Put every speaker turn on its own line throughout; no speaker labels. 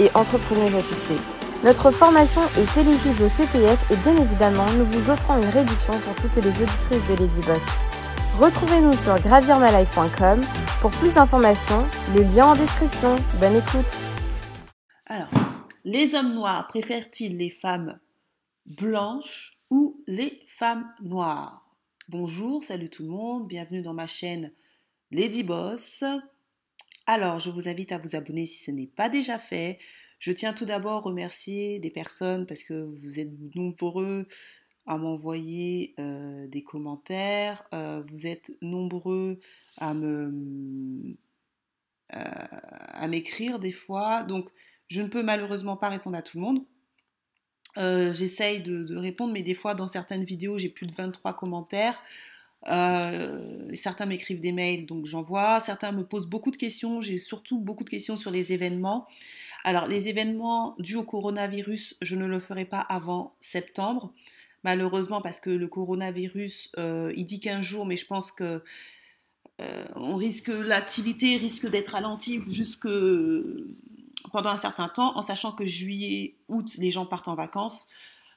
et entrepreneuse à. Notre formation est éligible au CPF et bien évidemment, nous vous offrons une réduction pour toutes les auditrices de Lady Boss. Retrouvez-nous sur gravirmalife.com pour plus d'informations, le lien en description. Bonne écoute.
Alors, les hommes noirs préfèrent-ils les femmes blanches ou les femmes noires? Bonjour, salut tout le monde, bienvenue dans ma chaîne Lady Boss. Alors, je vous invite à vous abonner si ce n'est pas déjà fait. Je tiens tout d'abord à remercier des personnes parce que vous êtes nombreux à m'envoyer euh, des commentaires, euh, vous êtes nombreux euh, à m'écrire des fois. Donc, je ne peux malheureusement pas répondre à tout le monde. J'essaye de, de, répondre, mais des fois, dans certaines vidéos, j'ai plus de 23 commentaires. Euh, certains m'écrivent des mails, donc j'envoie. Certains me posent beaucoup de questions. J'ai surtout beaucoup de questions sur les événements. Alors, les événements dus au coronavirus, je ne le ferai pas avant septembre. Malheureusement, parce que le coronavirus, euh, il dit 15 jours, mais je pense que euh, on risque, l'activité risque d'être ralentie jusque pendant un certain temps, en sachant que juillet, août, les gens partent en vacances.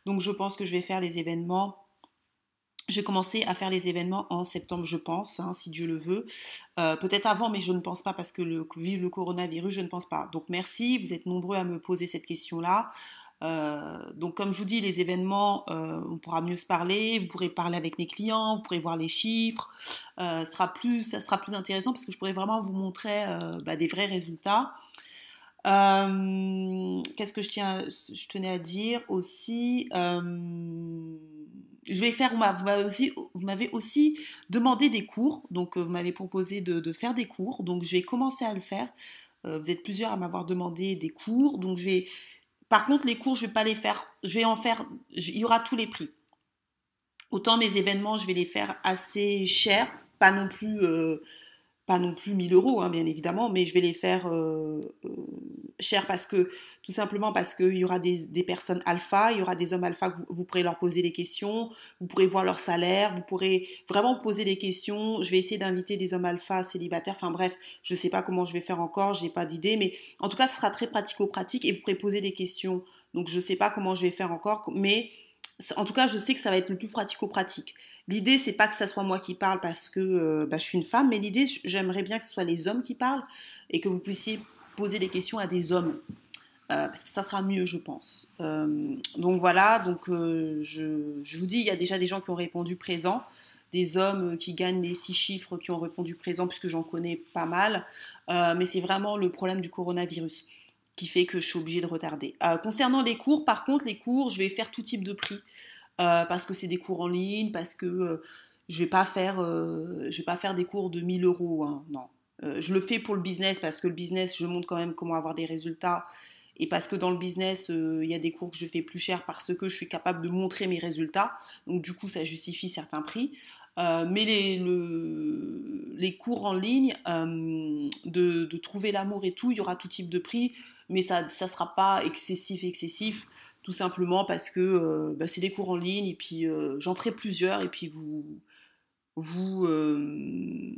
Donc, je pense que je vais faire les événements j'ai commencé à faire les événements en septembre, je pense, hein, si Dieu le veut. Euh, peut-être avant, mais je ne pense pas parce que le, vu le coronavirus, je ne pense pas. Donc merci, vous êtes nombreux à me poser cette question-là. Euh, donc comme je vous dis, les événements, euh, on pourra mieux se parler, vous pourrez parler avec mes clients, vous pourrez voir les chiffres, sera plus, ça sera plus intéressant parce que je pourrai vraiment vous montrer bah, des vrais résultats. Qu'est-ce que je, tiens, je tenais à dire aussi je vais faire, vous m'avez aussi, demandé des cours, donc euh, vous m'avez proposé de, faire des cours, donc je vais commencer à le faire. Euh, vous êtes plusieurs à m'avoir demandé des cours, donc je vais. Par contre, les cours, je vais pas les faire. Je vais en faire. Il y aura tous les prix. Autant mes événements, je vais les faire assez chers, pas non plus. Euh, pas non plus 1000 euros, hein, bien évidemment, mais je vais les faire euh, euh, chers parce que, tout simplement parce qu'il y aura des, personnes alpha, il y aura des hommes alpha que vous, pourrez leur poser des questions, vous pourrez voir leur salaire, vous pourrez vraiment poser des questions. Je vais essayer d'inviter des hommes alpha célibataires, enfin bref, je ne sais pas comment je vais faire encore, je n'ai pas d'idée, mais en tout cas, ce sera très pratico-pratique et vous pourrez poser des questions. Donc, je ne sais pas comment je vais faire encore, mais en tout cas, je sais que ça va être le plus pratico-pratique. L'idée, c'est pas que ça soit moi qui parle parce que euh, bah, je suis une femme, mais l'idée, j'aimerais bien que ce soit les hommes qui parlent et que vous puissiez poser des questions à des hommes. Euh, parce que ça sera mieux, je pense. Euh, donc voilà, donc je, vous dis, il y a déjà des gens qui ont répondu présent, des hommes qui gagnent les six chiffres qui ont répondu présent, puisque j'en connais pas mal. mais c'est vraiment le problème du coronavirus qui fait que je suis obligée de retarder. concernant les cours, par contre, les cours, je vais faire tout type de prix. Euh, parce que c'est des cours en ligne, parce que euh, je vais pas faire, euh, vais pas faire des cours de 1000 euros, hein, non. je le fais pour le business parce que le business, je montre quand même comment avoir des résultats et parce que dans le business, il y a des cours que je fais plus cher parce que je suis capable de montrer mes résultats. Donc du coup, ça justifie certains prix. mais les, les, cours en ligne, de, trouver l'amour et tout, il y aura tout type de prix, mais ça ne sera pas excessif, excessif tout simplement parce que euh, bah, c'est des cours en ligne et puis euh, j'en ferai plusieurs et puis vous vous euh,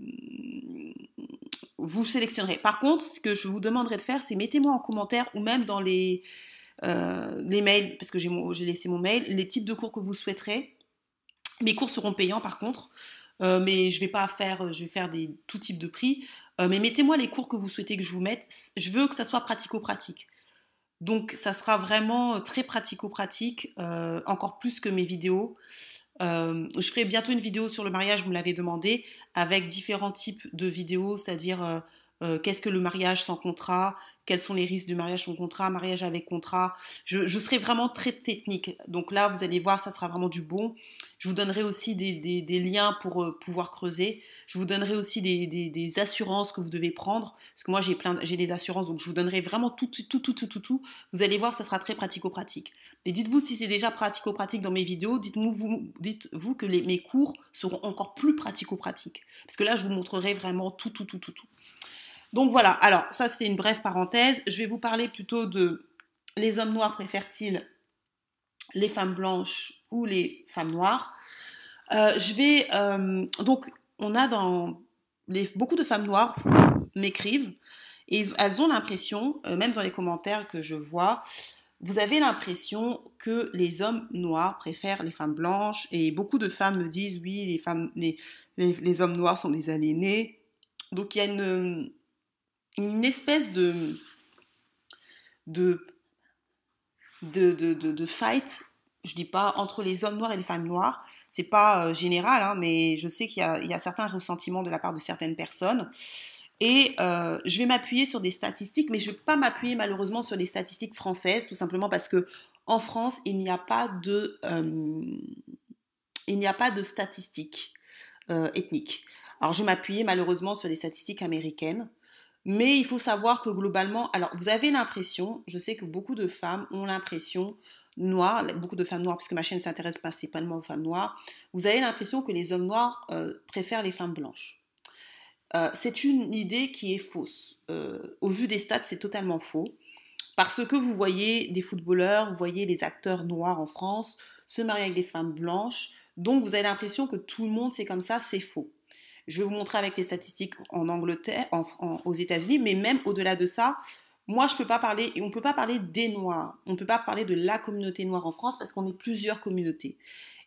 vous sélectionnerez. Par contre, ce que je vous demanderai de faire, c'est mettez-moi en commentaire ou même dans les les mails parce que j'ai laissé mon mail les types de cours que vous souhaiterez. Mes cours seront payants par contre. Mais je vais pas faire, je vais faire tout types de prix. mais mettez-moi les cours que vous souhaitez que je vous mette. Je veux que ça soit pratico-pratique. Donc ça sera vraiment euh, très pratico-pratique, euh, encore plus que mes vidéos. Euh, je ferai bientôt une vidéo sur le mariage, vous me l'avez demandé, avec différents types de vidéos, c'est-à-dire qu'est-ce que le mariage sans contrat, quels sont les risques du mariage sans contrat, mariage avec contrat. Je, serai vraiment très technique. Donc là, vous allez voir, ça sera vraiment du bon. Je vous donnerai aussi des, liens pour euh, pouvoir creuser. Je vous donnerai aussi des, assurances que vous devez prendre. Parce que moi, j'ai plein, j'ai des assurances, donc je vous donnerai vraiment tout, tout, tout, tout, tout. Vous allez voir, ça sera très pratico-pratique. Et dites-vous si c'est déjà pratico-pratique dans mes vidéos. Dites-vous vous, dites -vous que mes cours seront encore plus pratico-pratiques. Parce que là, je vous montrerai vraiment tout, tout, tout, tout, tout. Donc voilà. Alors, ça, c'est une brève parenthèse. Je vais vous parler plutôt de les hommes noirs préfèrent-ils les femmes blanches ou les femmes noires. Euh, je vais euh, donc on a dans les, beaucoup de femmes noires m'écrivent et elles ont l'impression, euh, même dans les commentaires que je vois, vous avez l'impression que les hommes noirs préfèrent les femmes blanches et beaucoup de femmes me disent oui les femmes les, les, hommes noirs sont des aliénés. Donc il y a une, une espèce de de, de, de, fight je dis pas entre les hommes noirs et les femmes noires, c'est pas euh, général, hein, mais je sais qu'il y, a certains ressentiments de la part de certaines personnes. Et euh, je vais m'appuyer sur des statistiques, mais je ne vais pas m'appuyer malheureusement sur les statistiques françaises, tout simplement parce que en France, il n'y a pas de, euh, il n'y a pas de statistiques ethniques. Alors je vais m'appuyer malheureusement sur les statistiques américaines. Mais il faut savoir que globalement, alors vous avez l'impression, je sais que beaucoup de femmes ont l'impression noires, beaucoup de femmes noires, puisque ma chaîne s'intéresse principalement aux femmes noires, vous avez l'impression que les hommes noirs euh, préfèrent les femmes blanches. Euh, c'est une idée qui est fausse. Euh, au vu des stats, c'est totalement faux. Parce que vous voyez des footballeurs, vous voyez des acteurs noirs en France se marier avec des femmes blanches. Donc vous avez l'impression que tout le monde c'est comme ça, c'est faux. Je vais vous montrer avec les statistiques en Angleterre, aux États-Unis, mais même au-delà de ça, moi, je peux pas parler, et on ne peut pas parler des Noirs, on ne peut pas parler de la communauté noire en France parce qu'on est plusieurs communautés.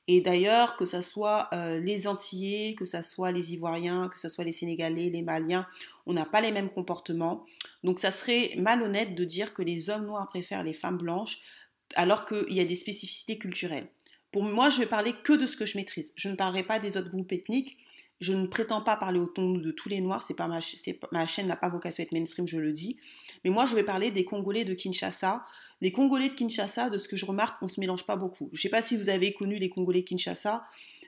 Et d'ailleurs, que ce soit euh, les Antillais, que ce soit les Ivoiriens, que ce soit les Sénégalais, les Maliens, on n'a pas les mêmes comportements. Donc ça serait malhonnête de dire que les hommes noirs préfèrent les femmes blanches alors qu'il y a des spécificités culturelles. Pour moi, je vais parler que de ce que je maîtrise. Je ne parlerai pas des autres groupes ethniques. Je ne prétends pas parler au ton de tous les Noirs, c'est pas ma, ma chaîne n'a pas vocation à être mainstream, je le dis. Mais moi, je vais parler des Congolais de Kinshasa. Les Congolais de Kinshasa, de ce que je remarque, on se mélange pas beaucoup. Je ne sais pas si vous avez connu les Congolais de Kinshasa,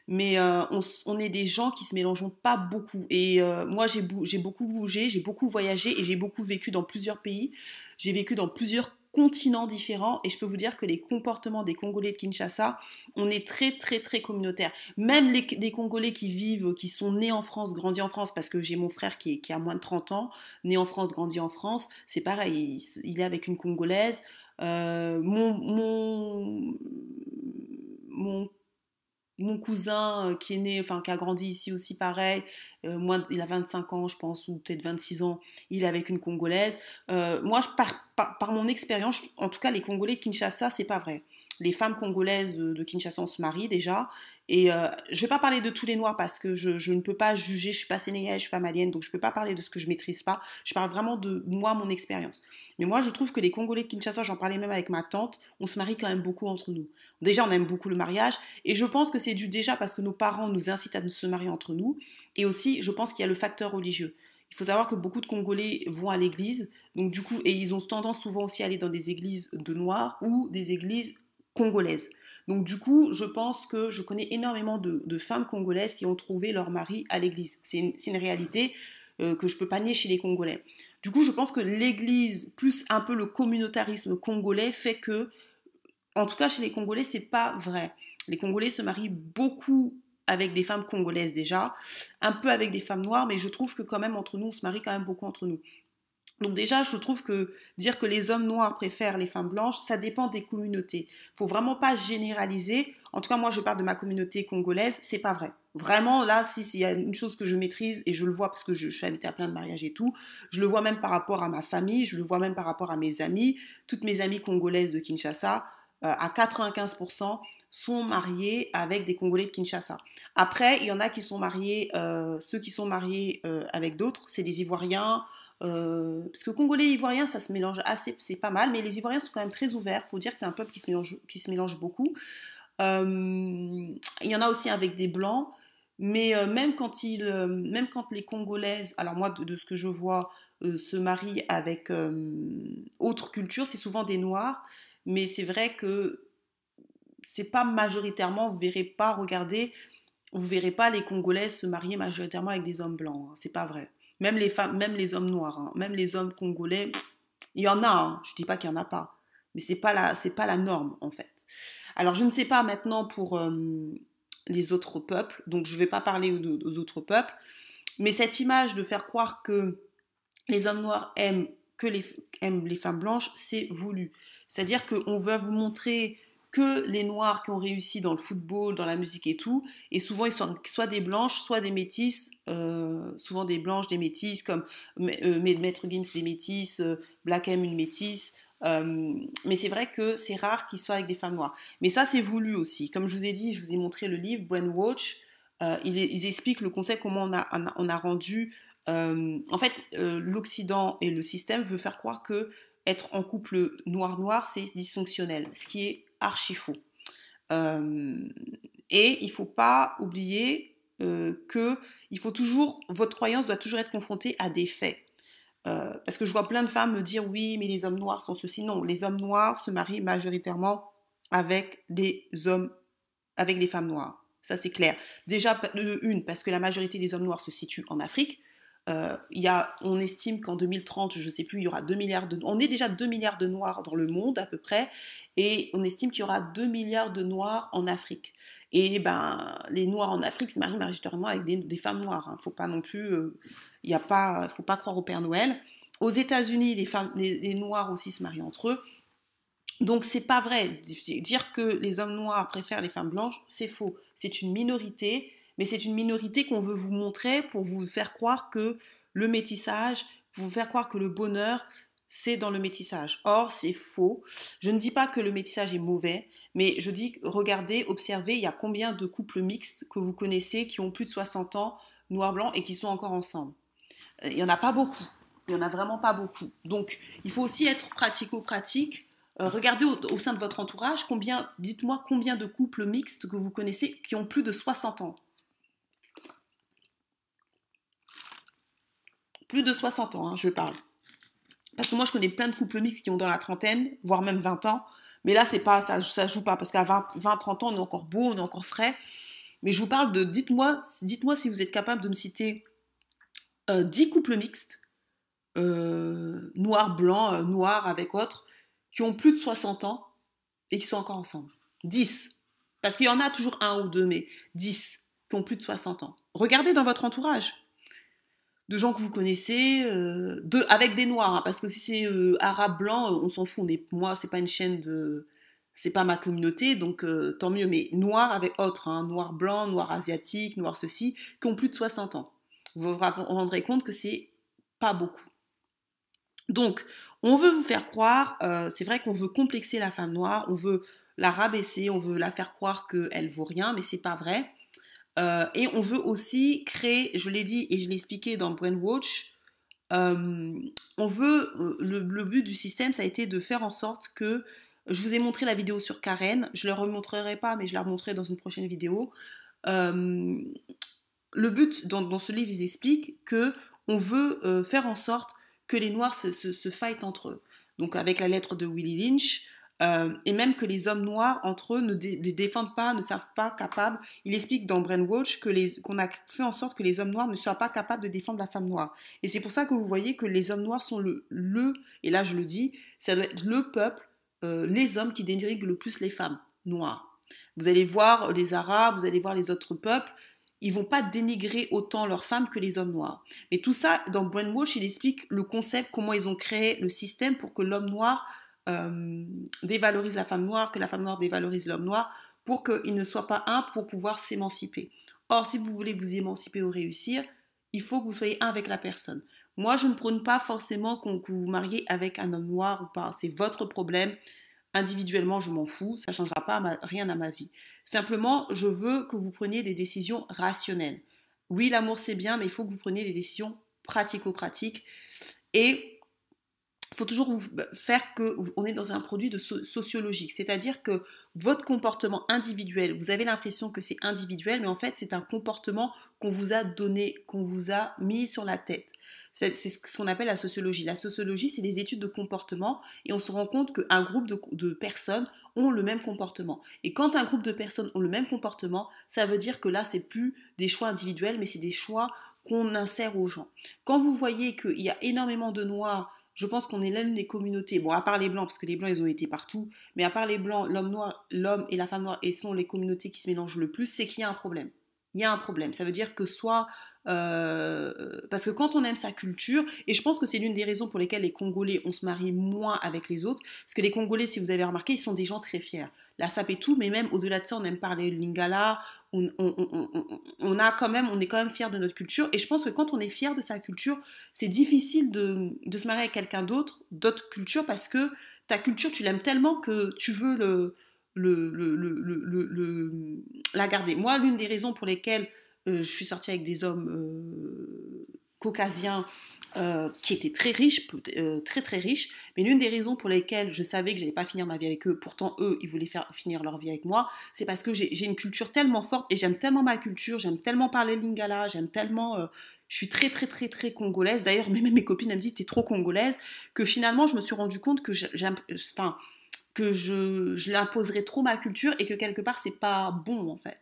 mais euh, on, est des gens qui se mélangent pas beaucoup. Et euh, moi, j'ai beaucoup bougé, j'ai beaucoup voyagé et j'ai beaucoup vécu dans plusieurs pays. J'ai vécu dans plusieurs continents différents et je peux vous dire que les comportements des Congolais de Kinshasa, on est très très très communautaire. Même les, Congolais qui vivent, qui sont nés en France, grandis en France, parce que j'ai mon frère qui, qui, a moins de 30 ans, né en France, grandi en France, c'est pareil, il, est avec une Congolaise. Euh, mon mon cousin euh, qui est né, enfin qui a grandi ici aussi pareil, euh, moi il a 25 ans je pense, ou peut-être 26 ans, il est avec une Congolaise. Euh, moi par, par, mon expérience, en tout cas les Congolais Kinshasa, c'est pas vrai les femmes congolaises de, Kinshasa, on se marie déjà. Et euh, je vais pas parler de tous les noirs parce que je, ne peux pas juger, je ne suis pas sénégalaise, je ne suis pas malienne, donc je ne peux pas parler de ce que je maîtrise pas. Je parle vraiment de moi, mon expérience. Mais moi, je trouve que les Congolais de Kinshasa, j'en parlais même avec ma tante, on se marie quand même beaucoup entre nous. Déjà, on aime beaucoup le mariage. Et je pense que c'est dû déjà parce que nos parents nous incitent à se marier entre nous. Et aussi, je pense qu'il y a le facteur religieux. Il faut savoir que beaucoup de Congolais vont à l'église, donc du coup, et ils ont tendance souvent aussi à aller dans des églises de noirs ou des églises congolaises. Donc du coup, je pense que je connais énormément de, femmes congolaises qui ont trouvé leur mari à l'église. C'est une, réalité euh, que je peux pas nier chez les Congolais. Du coup, je pense que l'église, plus un peu le communautarisme congolais, fait que, en tout cas chez les Congolais, c'est pas vrai. Les Congolais se marient beaucoup avec des femmes congolaises déjà, un peu avec des femmes noires, mais je trouve que quand même entre nous, on se marie quand même beaucoup entre nous. Donc déjà, je trouve que dire que les hommes noirs préfèrent les femmes blanches, ça dépend des communautés. Il Faut vraiment pas généraliser. En tout cas, moi, je parle de ma communauté congolaise, c'est pas vrai. Vraiment, là, si il y a une chose que je maîtrise et je le vois parce que je, suis invitée à plein de mariages et tout, je le vois même par rapport à ma famille, je le vois même par rapport à mes amis. Toutes mes amies congolaises de Kinshasa, euh, à 95%, sont mariées avec des Congolais de Kinshasa. Après, il y en a qui sont mariés, euh, ceux qui sont mariés euh, avec d'autres, c'est des Ivoiriens, euh, parce que Congolais et Ivoiriens, ça se mélange assez, c'est pas mal, mais les Ivoiriens sont quand même très ouverts. Il faut dire que c'est un peuple qui se mélange, qui se mélange beaucoup. Euh, il y en a aussi avec des Blancs, mais euh, même, quand ils, même quand les Congolaises, alors moi, de, ce que je vois, se marient avec autre culture, c'est souvent des noirs, mais c'est vrai que c'est pas majoritairement, vous verrez pas, regardez, vous verrez pas les Congolais se marier majoritairement avec des hommes blancs, hein, c'est pas vrai. Même les femmes, même les hommes noirs, hein, même les hommes congolais, il y en a, hein, je dis pas qu'il y en a pas, mais c'est pas la, pas la norme en fait. Alors je ne sais pas maintenant pour les autres peuples, donc je ne vais pas parler aux, autres peuples, mais cette image de faire croire que les hommes noirs aiment que les, aiment les femmes blanches, c'est voulu. C'est-à-dire qu'on veut vous montrer que les noirs qui ont réussi dans le football, dans la musique et tout, et souvent ils sont soit des blanches, soit des métisses, euh, souvent des blanches, des métisses, comme euh, Maître Gims des métisses, euh, Black M une métisse, mais c'est vrai que c'est rare qu'ils soient avec des femmes noires. Mais ça, c'est voulu aussi. Comme je vous ai dit, je vous ai montré le livre Brainwatch. Euh, ils, ils, expliquent le concept, comment on a, on a rendu. en fait, l'Occident et le système veut faire croire que être en couple noir-noir, c'est dysfonctionnel, ce qui est archi faux. et il faut pas oublier que faut toujours, votre croyance doit toujours être confrontée à des faits. Euh, parce que je vois plein de femmes me dire oui, mais les hommes noirs sont ceci. Non, les hommes noirs se marient majoritairement avec des hommes, avec des femmes noires. Ça, c'est clair. Déjà, une, parce que la majorité des hommes noirs se situent en Afrique. Euh, y a, on estime qu'en 2030, je ne sais plus, il y aura 2 milliards de... On est déjà 2 milliards de noirs dans le monde à peu près, et on estime qu'il y aura 2 milliards de noirs en Afrique. Et ben, les noirs en Afrique se marient majoritairement avec des, femmes noires. Il hein. ne faut pas non plus... Euh, il ne pas, faut pas croire au Père Noël. Aux États-Unis, les, femmes, les, Noirs aussi se marient entre eux. Donc c'est pas vrai. Dire que les hommes noirs préfèrent les femmes blanches, c'est faux. C'est une minorité, mais c'est une minorité qu'on veut vous montrer pour vous faire croire que le métissage, pour vous faire croire que le bonheur, c'est dans le métissage. Or, c'est faux. Je ne dis pas que le métissage est mauvais, mais je dis, regardez, observez, il y a combien de couples mixtes que vous connaissez qui ont plus de 60 ans, noir-blanc, et qui sont encore ensemble. Il n'y en a pas beaucoup. Il n'y en a vraiment pas beaucoup. Donc, il faut aussi être pratico-pratique. Euh, regardez au, sein de votre entourage, combien, dites-moi combien de couples mixtes que vous connaissez qui ont plus de 60 ans. Plus de 60 ans, hein, je parle. Parce que moi, je connais plein de couples mixtes qui ont dans la trentaine, voire même 20 ans. Mais là, c'est pas ça, ça joue pas parce qu'à 20, 20, 30 ans, on est encore beau, on est encore frais. Mais je vous parle de, dites-moi, dites-moi si vous êtes capable de me citer 10 euh, couples mixtes, euh, noir, blanc, euh, noir avec autre, qui ont plus de 60 ans et qui sont encore ensemble. 10. Parce qu'il y en a toujours un ou deux, mais 10 qui ont plus de 60 ans. Regardez dans votre entourage. De gens que vous connaissez, de, avec des noirs, hein, parce que si c'est arabe blanc, on s'en fout. On est, moi, c'est pas une chaîne de, c'est pas ma communauté, donc tant mieux. Mais noir avec autre, hein, noir blanc, noir asiatique, noir ceci, qui ont plus de 60 ans vous vous rendrez compte que c'est pas beaucoup. Donc, on veut vous faire croire, euh, c'est vrai qu'on veut complexer la femme noire, on veut la rabaisser, on veut la faire croire qu'elle vaut rien, mais c'est pas vrai. Euh, et on veut aussi créer, je l'ai dit et je l'ai expliqué dans Brainwatch, euh, on veut, le, but du système, ça a été de faire en sorte que, je vous ai montré la vidéo sur Karen, je ne la remontrerai pas, mais je la remontrerai dans une prochaine vidéo le but dans, ce livre, ils expliquent que on veut euh, faire en sorte que les Noirs se, se, fightent entre eux. Donc avec la lettre de Willie Lynch, euh, et même que les hommes noirs entre eux ne, défendent pas, ne savent pas capables. Il explique dans Brainwatch qu'on a fait en sorte que les hommes noirs ne soient pas capables de défendre la femme noire. Et c'est pour ça que vous voyez que les hommes noirs sont le, le et là je le dis, ça doit être le peuple, euh, les hommes qui dénigrent le plus les femmes noires. Vous allez voir les Arabes, vous allez voir les autres peuples, ils vont pas dénigrer autant leurs femmes que les hommes noirs. Mais tout ça, dans Brainwash, il explique le concept, comment ils ont créé le système pour que l'homme noir euh, dévalorise la femme noire, que la femme noire dévalorise l'homme noir, pour qu'il ne soit pas un pour pouvoir s'émanciper. Or, si vous voulez vous émanciper ou réussir, il faut que vous soyez un avec la personne. Moi, je ne prône pas forcément que vous mariez avec un homme noir ou pas. C'est votre problème. Individuellement, je m'en fous, ça ne changera pas rien à ma vie. Simplement, je veux que vous preniez des décisions rationnelles. Oui, l'amour c'est bien, mais il faut que vous preniez des décisions pratico-pratiques. Et il faut toujours faire que on est dans un produit de sociologique, c'est-à-dire que votre comportement individuel, vous avez l'impression que c'est individuel, mais en fait c'est un comportement qu'on vous a donné, qu'on vous a mis sur la tête. C'est ce qu'on appelle la sociologie. La sociologie, c'est des études de comportement et on se rend compte qu'un groupe de, personnes ont le même comportement. Et quand un groupe de personnes ont le même comportement, ça veut dire que là, c'est plus des choix individuels, mais c'est des choix qu'on insère aux gens. Quand vous voyez qu'il y a énormément de noirs, je pense qu'on est l'une des communautés, bon, à part les blancs, parce que les blancs, ils ont été partout, mais à part les blancs, l'homme noir, l'homme et la femme noire, et sont les communautés qui se mélangent le plus, c'est qu'il y a un problème il y a un problème. Ça veut dire que soit... Euh, parce que quand on aime sa culture, et je pense que c'est l'une des raisons pour lesquelles les Congolais, on se marie moins avec les autres, parce que les Congolais, si vous avez remarqué, ils sont des gens très fiers. La SAP et tout, mais même au-delà de ça, on aime parler lingala, on, a quand même, on est quand même fier de notre culture, et je pense que quand on est fier de sa culture, c'est difficile de, se marier avec quelqu'un d'autre, d'autre culture, parce que ta culture, tu l'aimes tellement que tu veux le, le, la garder. Moi, l'une des raisons pour lesquelles euh, je suis sortie avec des hommes euh, caucasiens euh, qui étaient très riches, très très riches, mais l'une des raisons pour lesquelles je savais que je n'allais pas finir ma vie avec eux, pourtant eux, ils voulaient faire finir leur vie avec moi, c'est parce que j'ai une culture tellement forte et j'aime tellement ma culture, j'aime tellement parler lingala, j'aime tellement... je suis très très très très congolaise. D'ailleurs, même mes copines elles me disent t'es trop congolaise que finalement je me suis rendu compte que j'aime, enfin, que je, je trop ma culture et que quelque part c'est pas bon en fait.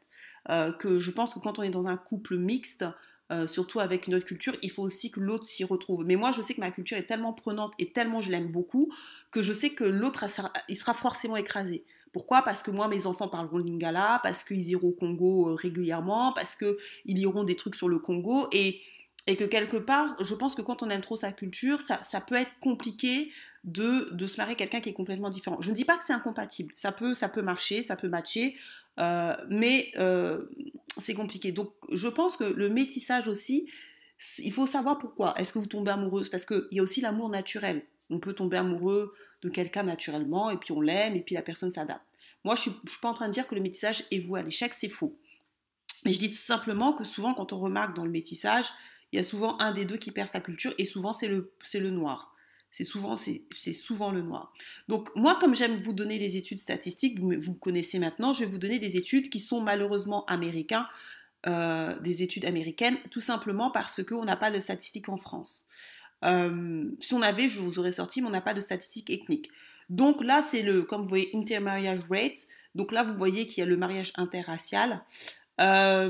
Euh, que je pense que quand on est dans un couple mixte, euh, surtout avec une autre culture, il faut aussi que l'autre s'y retrouve. Mais moi, je sais que ma culture est tellement prenante et tellement je l'aime beaucoup que je sais que l'autre, il sera forcément écrasé. Pourquoi? Parce que moi, mes enfants parleront lingala, parce qu'ils iront au Congo euh, régulièrement, parce qu'ils iront des trucs sur le Congo et et que quelque part, je pense que quand on aime trop sa culture, ça, ça peut être compliqué de, de se marier quelqu'un qui est complètement différent. Je ne dis pas que c'est incompatible, ça peut, ça peut marcher, ça peut matcher, euh, mais euh, c'est compliqué. Donc je pense que le métissage aussi, il faut savoir pourquoi. Est-ce que vous tombez amoureuse? Parce qu'il y a aussi l'amour naturel. On peut tomber amoureux de quelqu'un naturellement, et puis on l'aime, et puis la personne s'adapte. Moi, je ne suis, pas en train de dire que le métissage est voué à l'échec, c'est faux. Mais je dis tout simplement que souvent, quand on remarque dans le métissage, il y a souvent un des deux qui perd sa culture, et souvent c'est le, le noir. C'est souvent, c'est souvent le noir. Donc moi, comme j'aime vous donner les études statistiques, vous, connaissez maintenant, je vais vous donner des études qui sont malheureusement américains, euh, des études américaines, tout simplement parce qu'on n'a pas de statistiques en France. Euh, si on avait, je vous aurais sorti, mais on n'a pas de statistiques ethniques. Donc là, c'est le, comme vous voyez, intermarriage rate. Donc là, vous voyez qu'il y a le mariage interracial. Euh,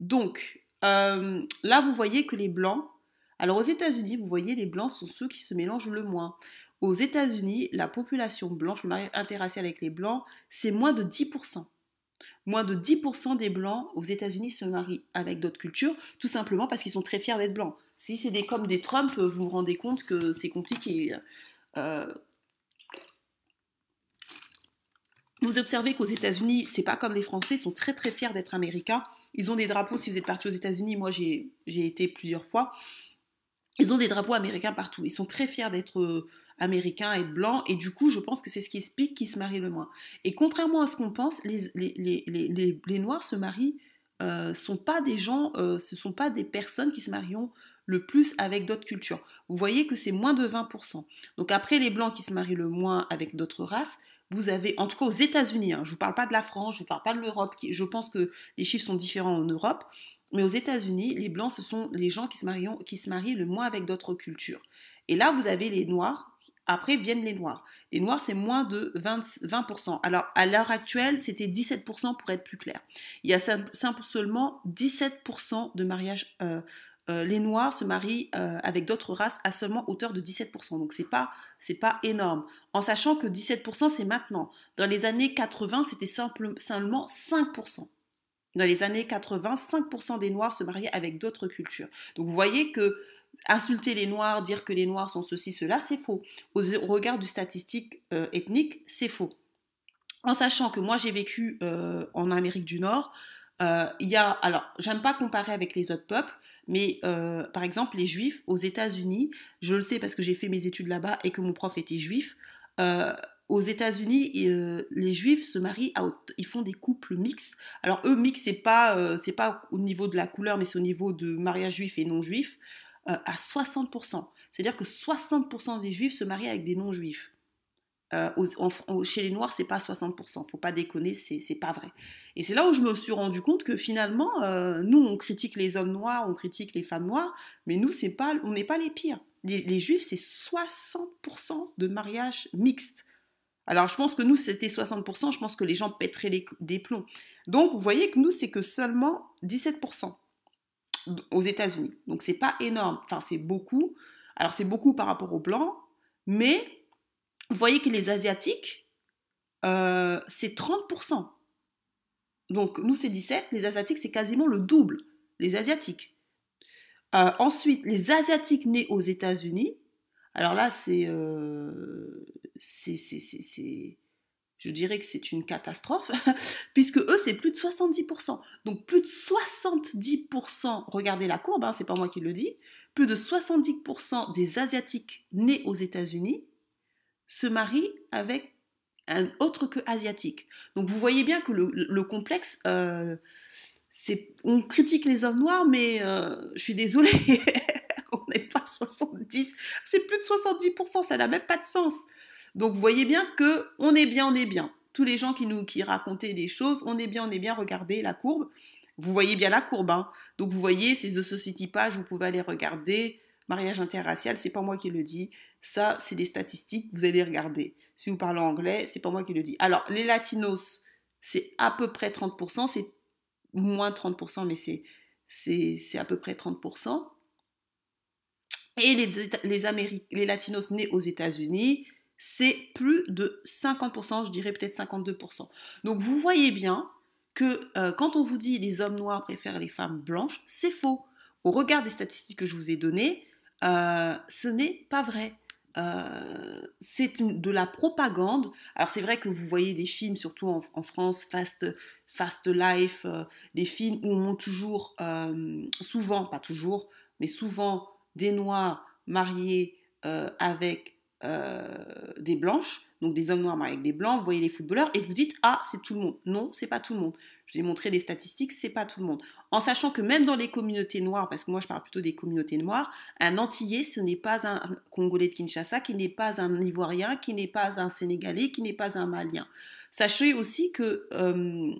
donc, euh, là, vous voyez que les blancs, alors aux États-Unis, vous voyez, les blancs sont ceux qui se mélangent le moins. Aux États-Unis, la population blanche, le mariage interracial avec les blancs, c'est moins de 10%. Moins de 10% des blancs aux États-Unis se marient avec d'autres cultures, tout simplement parce qu'ils sont très fiers d'être blancs. Si c'est des comme des Trump, vous vous rendez compte que c'est compliqué. Euh, vous observez qu'aux États-Unis, c'est pas comme les Français, ils sont très très fiers d'être américains. Ils ont des drapeaux, si vous êtes parti aux États-Unis, moi j'ai été plusieurs fois, ils ont des drapeaux américains partout. Ils sont très fiers d'être euh, américains et blancs, et du coup, je pense que c'est ce qui explique qu'ils se marient le moins. Et contrairement à ce qu'on pense, les, les, les, les, Noirs se marient, euh, sont pas des gens, euh, ce sont pas des personnes qui se marient le plus avec d'autres cultures. Vous voyez que c'est moins de 20%. Donc après les Blancs qui se marient le moins avec d'autres races, vous avez, en tout cas aux États-Unis, hein, je ne parle pas de la France, je ne parle pas de l'Europe, je pense que les chiffres sont différents en Europe, mais aux États-Unis, les Blancs, ce sont les gens qui se marient, le moins avec d'autres cultures. Et là, vous avez les Noirs, après viennent les Noirs. Les Noirs, c'est moins de 20, 20%. Alors, à l'heure actuelle, c'était 17% pour être plus clair. Il y a seulement 17% de mariages euh, euh, les Noirs se marient euh, avec d'autres races à seulement hauteur de 17%. Donc c'est pas c'est pas énorme. En sachant que 17% c'est maintenant. Dans les années 80, c'était seulement 5%. Dans les années 80, 5% des Noirs se mariaient avec d'autres cultures. Donc vous voyez que insulter les Noirs, dire que les Noirs sont ceci, cela, c'est faux. Au, regard du statistique euh, ethnique, c'est faux. En sachant que moi j'ai vécu en Amérique du Nord, il y a, alors j'aime pas comparer avec les autres peuples, mais euh, par exemple, les juifs aux États-Unis, je le sais parce que j'ai fait mes études là-bas et que mon prof était juif. Euh, aux États-Unis, euh, les juifs se marient, ils font des couples mixtes. Alors eux, mixtes, c'est pas, pas au niveau de la couleur, mais c'est au niveau de mariage juif et non juif, à 60%. C'est-à-dire que 60% des juifs se marient avec des non-juifs. Chez les Noirs, c'est pas 60%. Faut pas déconner, c'est pas vrai. Et c'est là où je me suis rendu compte que finalement, nous, on critique les hommes noirs, on critique les femmes noires, mais nous, c'est pas, on n'est pas les pires. Les, juifs, c'est 60% de mariage mixte. Alors, je pense que nous, c'était 60%, je pense que les gens pèteraient des plombs. Donc, vous voyez que nous, c'est que seulement 17% aux États-Unis. Donc, c'est pas énorme. Enfin, c'est beaucoup. Alors, c'est beaucoup par rapport aux Blancs, mais vous voyez que les Asiatiques, euh, c'est 30%. Donc, nous, c'est 17. Les Asiatiques, c'est quasiment le double. Les Asiatiques. Euh, ensuite, les Asiatiques nés aux États-Unis, alors là, c'est euh, je dirais que c'est une catastrophe, puisque eux, c'est plus de 70%. Donc plus de 70%, regardez la courbe, hein, c'est pas moi qui le dis, plus de 70% des Asiatiques nés aux États-Unis se marient avec un autre que asiatique. Donc vous voyez bien que le, complexe, euh, c'est, on critique les hommes noirs, mais euh, je suis désolée, on n'est pas 70, c'est plus de 70%, ça n'a même pas de sens. Donc vous voyez bien que on est bien, on est bien. Tous les gens qui nous qui racontaient des choses, on est bien, on est bien. Regardez la courbe. Vous voyez bien la courbe. Hein. Donc vous voyez ces The Society Page, vous pouvez aller regarder. Mariage interracial, c'est pas moi qui le dis. Ça, c'est des statistiques, vous allez regarder. Si vous parlez anglais, c'est pas moi qui le dis. Alors, les latinos, c'est à peu près 30%, c'est moins 30%, mais c'est, à peu près 30%. Et les, les, les latinos nés aux États-Unis, c'est plus de 50%, je dirais peut-être 52%. Donc vous voyez bien que euh, quand on vous dit les hommes noirs préfèrent les femmes blanches, c'est faux. Au regard des statistiques que je vous ai données, euh, ce n'est pas vrai. Euh, c'est de la propagande. Alors c'est vrai que vous voyez des films, surtout en, France, Fast, Fast Life, des films où on montre toujours, souvent, pas toujours, mais souvent des noirs mariés avec euh, des blanches, donc des hommes noirs avec des blancs, vous voyez les footballeurs et vous dites ah c'est tout le monde. Non, c'est pas tout le monde. Je vous ai montré des statistiques, c'est pas tout le monde. En sachant que même dans les communautés noires, parce que moi je parle plutôt des communautés noires, un Antillais ce n'est pas un Congolais de Kinshasa, qui n'est pas un Ivoirien, qui n'est pas un Sénégalais, qui n'est pas un Malien. Sachez aussi que euh,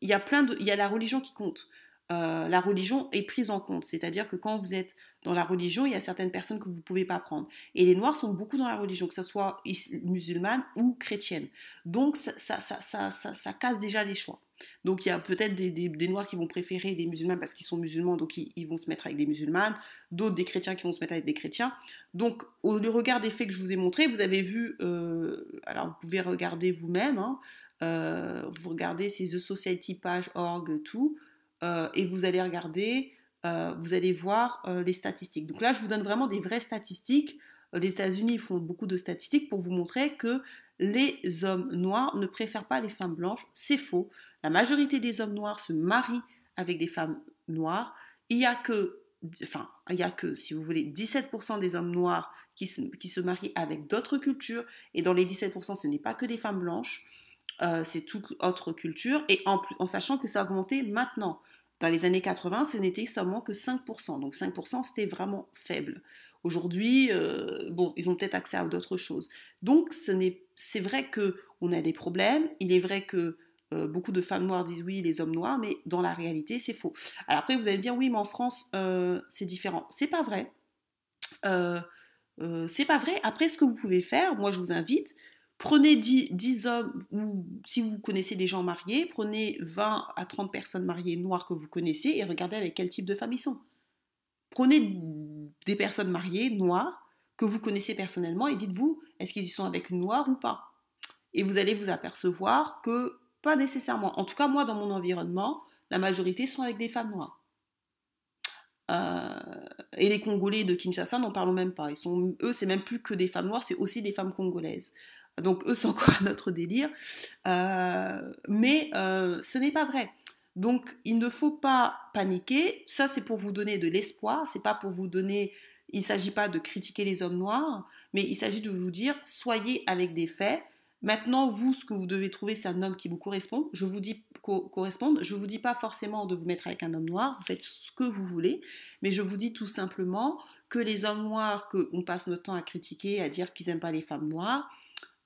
il y a plein de, il y a la religion qui compte. Euh, la religion est prise en compte. C'est-à-dire que quand vous êtes dans la religion, il y a certaines personnes que vous ne pouvez pas prendre. Et les Noirs sont beaucoup dans la religion, que ce soit musulmane ou chrétienne. Donc ça, ça, ça, ça casse déjà les choix. Donc il y a peut-être des, Noirs qui vont préférer des musulmans parce qu'ils sont musulmans, donc ils, vont se mettre avec des musulmanes, d'autres des chrétiens qui vont se mettre avec des chrétiens. Donc au regard des faits que je vous ai montrés, vous avez vu, euh, alors vous pouvez regarder vous-même, hein, euh, vous regardez ces The Society page, org, tout, euh, et vous allez regarder, euh, vous allez voir euh, les statistiques. Donc là, je vous donne vraiment des vraies statistiques. Les États-Unis font beaucoup de statistiques pour vous montrer que les hommes noirs ne préfèrent pas les femmes blanches. C'est faux. La majorité des hommes noirs se marient avec des femmes noires. Il y a que, enfin, il y a que, si vous voulez, 17% des hommes noirs qui se marient avec d'autres cultures. Et dans les 17%, ce n'est pas que des femmes blanches. C'est toute autre culture. Et en, sachant que ça a augmenté maintenant. Dans les années 80, ce n'était seulement que 5%. Donc 5%, c'était vraiment faible. Aujourd'hui, euh, bon, ils ont peut-être accès à d'autres choses. Donc c'est vrai qu'on a des problèmes. Il est vrai que euh, beaucoup de femmes noires disent oui, les hommes noirs, mais dans la réalité, c'est faux. Alors après, vous allez me dire oui, mais en France, euh, c'est différent. C'est pas vrai. c'est pas vrai. Après, ce que vous pouvez faire, moi je vous invite, Prenez 10, hommes, ou si vous connaissez des gens mariés, prenez 20 à 30 personnes mariées noires que vous connaissez et regardez avec quel type de femme ils sont. Prenez des personnes mariées noires que vous connaissez personnellement et dites-vous, est-ce qu'ils y sont avec une noire ou pas? Et vous allez vous apercevoir que pas nécessairement. En tout cas, moi, dans mon environnement, la majorité sont avec des femmes noires. Euh, et les Congolais de Kinshasa, n'en parlons même pas. Ils sont, eux, c'est même plus que des femmes noires, c'est aussi des femmes congolaises. Donc eux, c'est encore un autre délire. Euh, mais euh, ce n'est pas vrai. Donc il ne faut pas paniquer. Ça, c'est pour vous donner de l'espoir. C'est pas pour vous donner. Il ne s'agit pas de critiquer les hommes noirs, mais il s'agit de vous dire soyez avec des faits. Maintenant, vous, ce que vous devez trouver, c'est un homme qui vous correspond. Je vous dis correspondre. Je vous dis pas forcément de vous mettre avec un homme noir. Vous faites ce que vous voulez, mais je vous dis tout simplement que les hommes noirs qu'on passe notre temps à critiquer, à dire qu'ils n'aiment pas les femmes noires,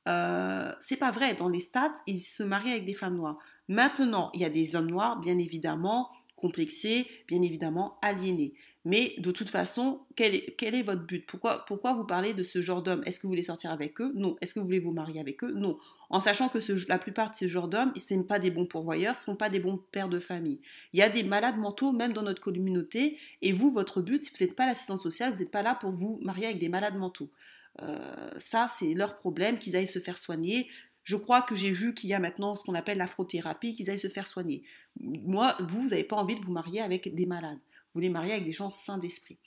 euh, c'est pas vrai. Dans les stats, ils se marient avec des femmes noires. Maintenant, il y a des hommes noirs, bien évidemment, complexés, bien évidemment, aliénés. Mais de toute façon, quel est, votre but? Pourquoi, vous parlez de ce genre d'homme Est-ce que vous voulez sortir avec eux? Non. Est-ce que vous voulez vous marier avec eux? Non. En sachant que la plupart de ces genres d'hommes, ce ne sont pas des bons pourvoyeurs, ce ne sont pas des bons pères de famille. Il y a des malades mentaux même dans notre communauté, et vous, votre but, si vous n'êtes pas l'assistante sociale, vous n'êtes pas là pour vous marier avec des malades mentaux. Euh, ça, c'est leur problème, qu'ils aillent se faire soigner. Je crois que j'ai vu qu'il y a maintenant ce qu'on appelle l'afrothérapie, qu'ils aillent se faire soigner. Moi, vous, vous n'avez pas envie de vous marier avec des malades. Vous voulez marier avec des gens sains d'esprit.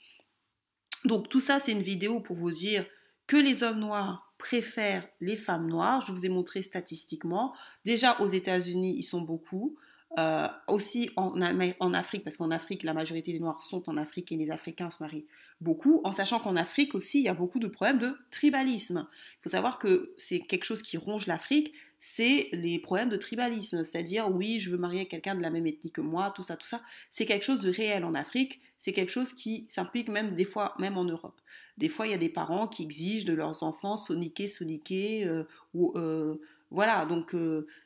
Donc tout ça, c'est une vidéo pour vous dire que les hommes noirs préfèrent les femmes noires. Je vous ai montré statistiquement. Déjà aux États-Unis, ils sont beaucoup. Euh, aussi en, Afrique, parce qu'en Afrique, la majorité des Noirs sont en Afrique et les Africains se marient beaucoup, en sachant qu'en Afrique aussi, il y a beaucoup de problèmes de tribalisme. Il faut savoir que c'est quelque chose qui ronge l'Afrique, c'est les problèmes de tribalisme, c'est-à-dire oui, je veux marier quelqu'un de la même ethnie que moi, tout ça, tout ça. C'est quelque chose de réel en Afrique, c'est quelque chose qui s'implique même des fois, même en Europe. Des fois, il y a des parents qui exigent de leurs enfants soniquer, soniquer, euh, ou euh, voilà, donc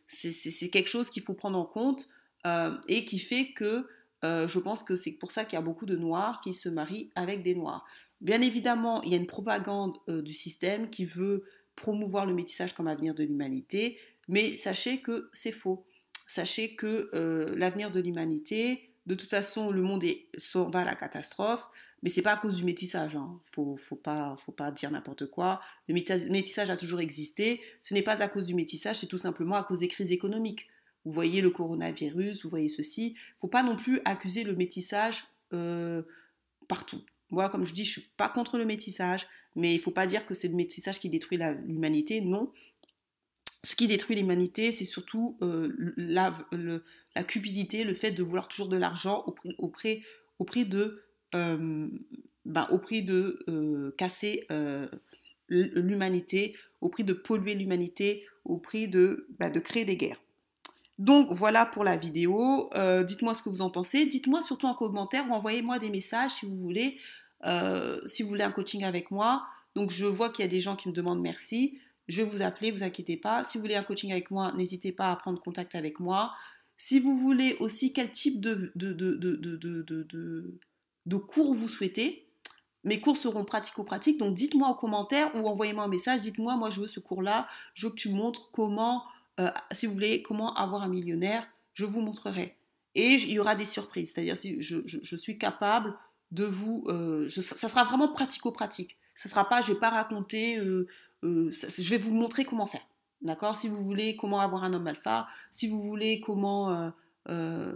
c'est quelque chose qu'il faut prendre en compte. Euh, et qui fait que euh, je pense que c'est pour ça qu'il y a beaucoup de Noirs qui se marient avec des Noirs. Bien évidemment, il y a une propagande euh, du système qui veut promouvoir le métissage comme avenir de l'humanité, mais sachez que c'est faux. Sachez que l'avenir de l'humanité, de toute façon, le monde est, va à la catastrophe, mais c'est pas à cause du métissage. Il hein. Pas, faut pas dire n'importe quoi. Le métissage a toujours existé. Ce n'est pas à cause du métissage, c'est tout simplement à cause des crises économiques. Vous voyez le coronavirus, vous voyez ceci. Il ne faut pas non plus accuser le métissage euh, partout. Moi, comme je dis, je ne suis pas contre le métissage, mais il ne faut pas dire que c'est le métissage qui détruit l'humanité. Non. Ce qui détruit l'humanité, c'est surtout euh, la, cupidité, le fait de vouloir toujours de l'argent au, prix, de, casser l'humanité, au prix de polluer l'humanité, au prix de, ben, de créer des guerres. Donc voilà pour la vidéo. Euh, dites-moi ce que vous en pensez. Dites-moi surtout en commentaire ou envoyez-moi des messages si vous voulez, euh, si vous voulez un coaching avec moi. Donc je vois qu'il y a des gens qui me demandent merci. Je vais vous appeler, vous inquiétez pas. Si vous voulez un coaching avec moi, n'hésitez pas à prendre contact avec moi. Si vous voulez aussi quel type de, de, cours vous souhaitez, mes cours seront pratico-pratiques. Donc dites-moi en commentaire ou envoyez-moi un message. Dites-moi, moi je veux ce cours-là. Je veux que tu montres comment euh, si vous voulez, comment avoir un millionnaire, je vous montrerai. Et il y aura des surprises, c'est-à-dire si je, suis capable de vous... Euh, ça sera vraiment pratico-pratique. Ça sera pas, je vais pas raconter, euh, je vais vous montrer comment faire. D'accord? Si vous voulez comment avoir un homme alpha, si vous voulez comment...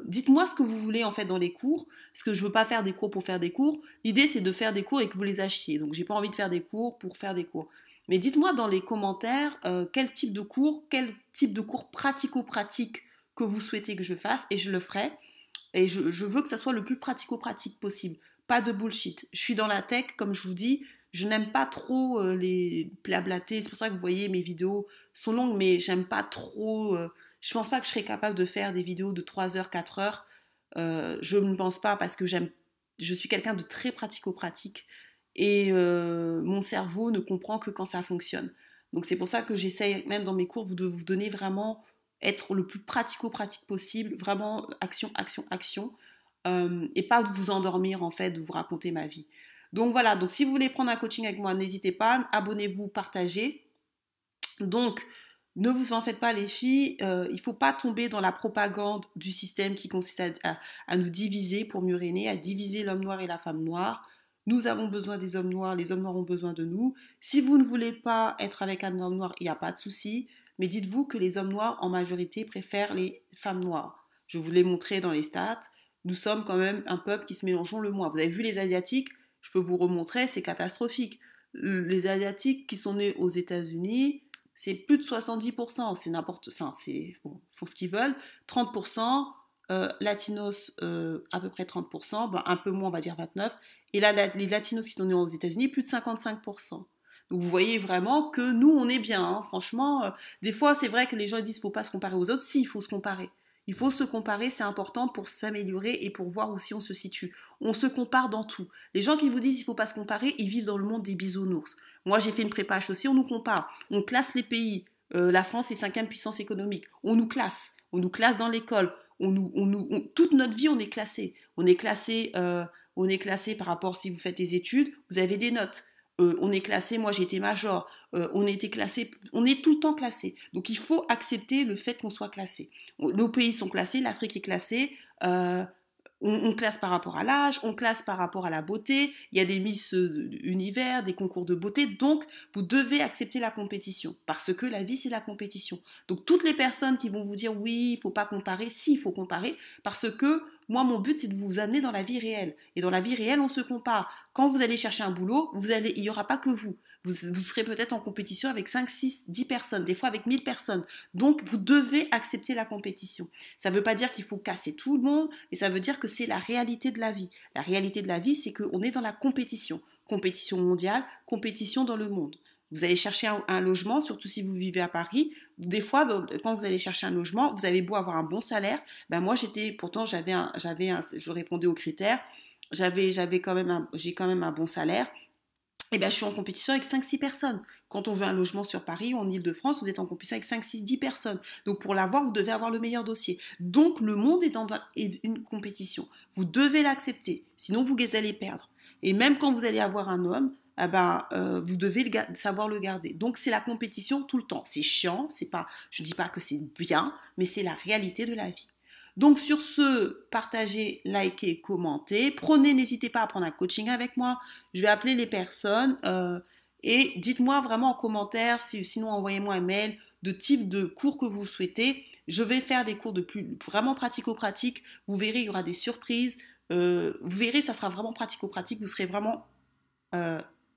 dites-moi ce que vous voulez en fait dans les cours, parce que je veux pas faire des cours pour faire des cours. L'idée c'est de faire des cours et que vous les achetiez. Donc j'ai pas envie de faire des cours pour faire des cours. Mais dites-moi dans les commentaires euh, quel type de cours, quel type de cours pratico-pratique que vous souhaitez que je fasse et je le ferai. Et je, veux que ça soit le plus pratico-pratique possible. Pas de bullshit. Je suis dans la tech, comme je vous dis, je n'aime pas trop euh, les blablater. C'est pour ça que vous voyez mes vidéos sont longues, mais j'aime pas trop. Je euh, je pense pas que je serais capable de faire des vidéos de 3 heures, 4 heures. je ne pense pas parce que j'aime. Je suis quelqu'un de très pratico-pratique et euh, mon cerveau ne comprend que quand ça fonctionne. Donc c'est pour ça que j'essaye même dans mes cours de vous donner vraiment être le plus pratico-pratique possible, vraiment action, action, action, euh, et pas de vous endormir en fait, de vous raconter ma vie. Donc voilà, donc si vous voulez prendre un coaching avec moi, n'hésitez pas, abonnez-vous, partagez. Donc ne vous en faites pas les filles, euh, il ne faut pas tomber dans la propagande du système qui consiste à, à nous diviser pour mieux régner, à diviser l'homme noir et la femme noire. Nous avons besoin des hommes noirs, les hommes noirs ont besoin de nous. Si vous ne voulez pas être avec un homme noir, il n'y a pas de souci. Mais dites-vous que les hommes noirs, en majorité, préfèrent les femmes noires. Je vous l'ai montré dans les stats. Nous sommes quand même un peuple qui se mélangeons le moins. Vous avez vu les Asiatiques? Je peux vous remontrer, c'est catastrophique. Les Asiatiques qui sont nés aux États-Unis, c'est plus de 70%. C'est n'importe. Enfin, c'est. Font ce qu'ils veulent. 30%. Euh, latinos euh, à peu près 30%, ben, un peu moins on va dire 29%, et là les latinos qui sont nés aux États-Unis plus de 55%. Donc vous voyez vraiment que nous on est bien, hein. franchement. Euh, des fois c'est vrai que les gens disent faut pas se comparer aux autres, si il faut se comparer. Il faut se comparer, c'est important pour s'améliorer et pour voir où si on se situe. On se compare dans tout. Les gens qui vous disent il faut pas se comparer, ils vivent dans le monde des bisounours. Moi, j'ai fait une prépa aussi, on nous compare. On classe les pays. La France est cinquième puissance économique. On nous classe. On nous classe dans l'école. Nous, on nous, toute notre vie, on est classé. On est classé, euh, on est classé par rapport si vous faites des études, vous avez des notes. Euh, on est classé, moi été major, euh, on était classé, on est tout le temps classé. Donc il faut accepter le fait qu'on soit classé. Nos pays sont classés, l'Afrique est classée, on, classe par rapport à l'âge, on classe par rapport à la beauté, il y a des Miss Univers, des concours de beauté, donc vous devez accepter la compétition, parce que la vie c'est la compétition. Donc toutes les personnes qui vont vous dire oui, il faut pas comparer, si, il faut comparer, parce que moi, mon but, c'est de vous amener dans la vie réelle. Et dans la vie réelle, on se compare. Quand vous allez chercher un boulot, vous allez, il n'y aura pas que vous. Vous, serez peut-être en compétition avec 5, 6, 10 personnes, des fois avec 1000 personnes. Donc, vous devez accepter la compétition. Ça ne veut pas dire qu'il faut casser tout le monde, mais ça veut dire que c'est la réalité de la vie. La réalité de la vie, c'est qu'on est dans la compétition. Compétition mondiale, compétition dans le monde. Vous allez chercher un, logement, surtout si vous vivez à Paris. Des fois, quand vous allez chercher un logement, vous avez beau avoir un bon salaire. Ben moi, j'étais, pourtant, j'avais un, j'avais un, je répondais aux critères. J'avais, j'avais quand même, j'ai quand même un bon salaire. Et eh ben, je suis en compétition avec 5-6 personnes. Quand on veut un logement sur Paris ou en Ile-de-France, vous êtes en compétition avec 5, 6, 10 personnes. Donc pour l'avoir, vous devez avoir le meilleur dossier. Donc le monde est dans une compétition. Vous devez l'accepter, sinon vous allez perdre. Et même quand vous allez avoir un homme, eh ben, euh, vous devez savoir le garder. Donc c'est la compétition tout le temps. C'est chiant, c'est pas, je ne dis pas que c'est bien, mais c'est la réalité de la vie. Donc sur ce, partagez, likez, commentez. Prenez, n'hésitez pas à prendre un coaching avec moi. Je vais appeler les personnes euh, et dites-moi vraiment en commentaire, sinon envoyez-moi un mail de type de cours que vous souhaitez. Je vais faire des cours de plus vraiment pratico-pratique. Vous verrez, il y aura des surprises. Euh, vous verrez, ça sera vraiment pratico-pratique. Vous serez vraiment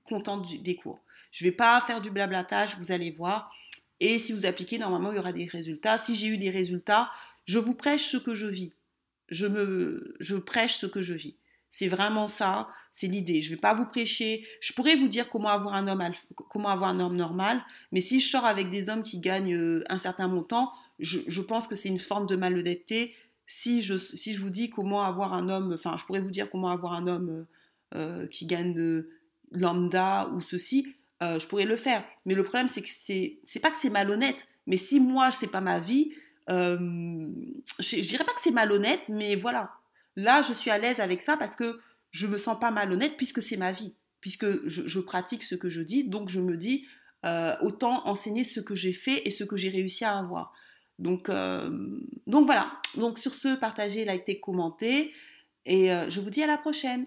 contente des cours. Je ne vais pas faire du blablatage, vous allez voir. Et si vous appliquez, normalement, il y aura des résultats. Si j'ai eu des résultats, je vous prêche ce que je vis. Je, me, je prêche ce que je vis. C'est vraiment ça, c'est l'idée. Je ne vais pas vous prêcher. Je pourrais vous dire comment avoir un homme, comment avoir un homme normal, mais si je sors avec des hommes qui gagnent euh, un certain montant, je, pense que c'est une forme de malhonnêteté. Si je, si je vous dis comment avoir un homme, enfin, je pourrais vous dire comment avoir un homme euh, qui gagne lambda ou ceci, euh, je pourrais le faire. Mais le problème, c'est que c'est, pas que c'est malhonnête, mais si moi, c'est pas ma vie, euh, je, dirais pas que c'est malhonnête, mais voilà. Là, je suis à l'aise avec ça parce que je me sens pas malhonnête puisque c'est ma vie, puisque je, pratique ce que je dis, donc je me dis euh, autant enseigner ce que j'ai fait et ce que j'ai réussi à avoir. Donc, donc voilà. Donc sur ce, partagez, likez, commentez. Et je vous dis à la prochaine.